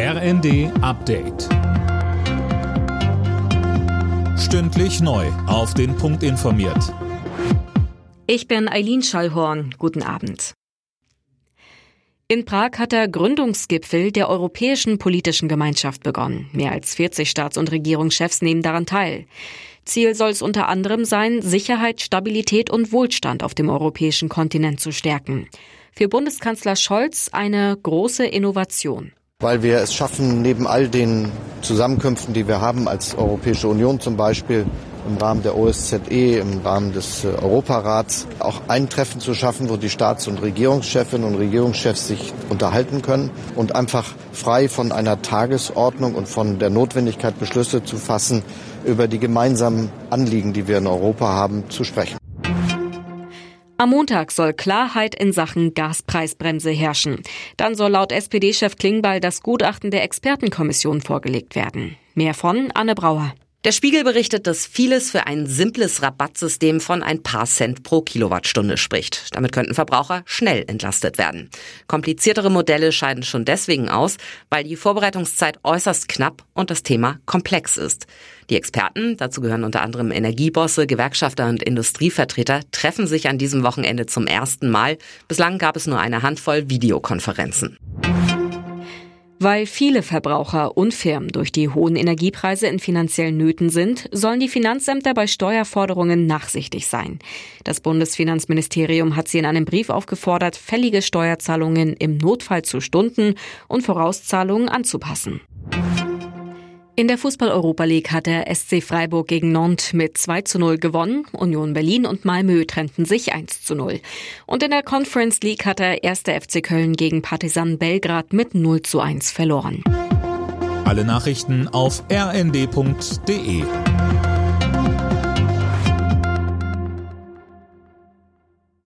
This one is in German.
RND Update. Stündlich neu. Auf den Punkt informiert. Ich bin Eileen Schallhorn. Guten Abend. In Prag hat der Gründungsgipfel der Europäischen Politischen Gemeinschaft begonnen. Mehr als 40 Staats- und Regierungschefs nehmen daran teil. Ziel soll es unter anderem sein, Sicherheit, Stabilität und Wohlstand auf dem europäischen Kontinent zu stärken. Für Bundeskanzler Scholz eine große Innovation weil wir es schaffen, neben all den Zusammenkünften, die wir haben als Europäische Union zum Beispiel, im Rahmen der OSZE, im Rahmen des äh, Europarats, auch ein Treffen zu schaffen, wo die Staats- und Regierungschefinnen und Regierungschefs sich unterhalten können und einfach frei von einer Tagesordnung und von der Notwendigkeit, Beschlüsse zu fassen, über die gemeinsamen Anliegen, die wir in Europa haben, zu sprechen. Am Montag soll Klarheit in Sachen Gaspreisbremse herrschen. Dann soll laut SPD-Chef Klingbeil das Gutachten der Expertenkommission vorgelegt werden. Mehr von Anne Brauer. Der Spiegel berichtet, dass vieles für ein simples Rabattsystem von ein paar Cent pro Kilowattstunde spricht. Damit könnten Verbraucher schnell entlastet werden. Kompliziertere Modelle scheiden schon deswegen aus, weil die Vorbereitungszeit äußerst knapp und das Thema komplex ist. Die Experten, dazu gehören unter anderem Energiebosse, Gewerkschafter und Industrievertreter, treffen sich an diesem Wochenende zum ersten Mal. Bislang gab es nur eine Handvoll Videokonferenzen. Weil viele Verbraucher und Firmen durch die hohen Energiepreise in finanziellen Nöten sind, sollen die Finanzämter bei Steuerforderungen nachsichtig sein. Das Bundesfinanzministerium hat sie in einem Brief aufgefordert, fällige Steuerzahlungen im Notfall zu Stunden und Vorauszahlungen anzupassen. In der Fußball-Europa League hat der SC Freiburg gegen Nantes mit 2 zu 0 gewonnen. Union Berlin und Malmö trennten sich 1 zu 0. Und in der Conference League hat der erste FC Köln gegen Partizan Belgrad mit 0 zu 1 verloren. Alle Nachrichten auf rnd.de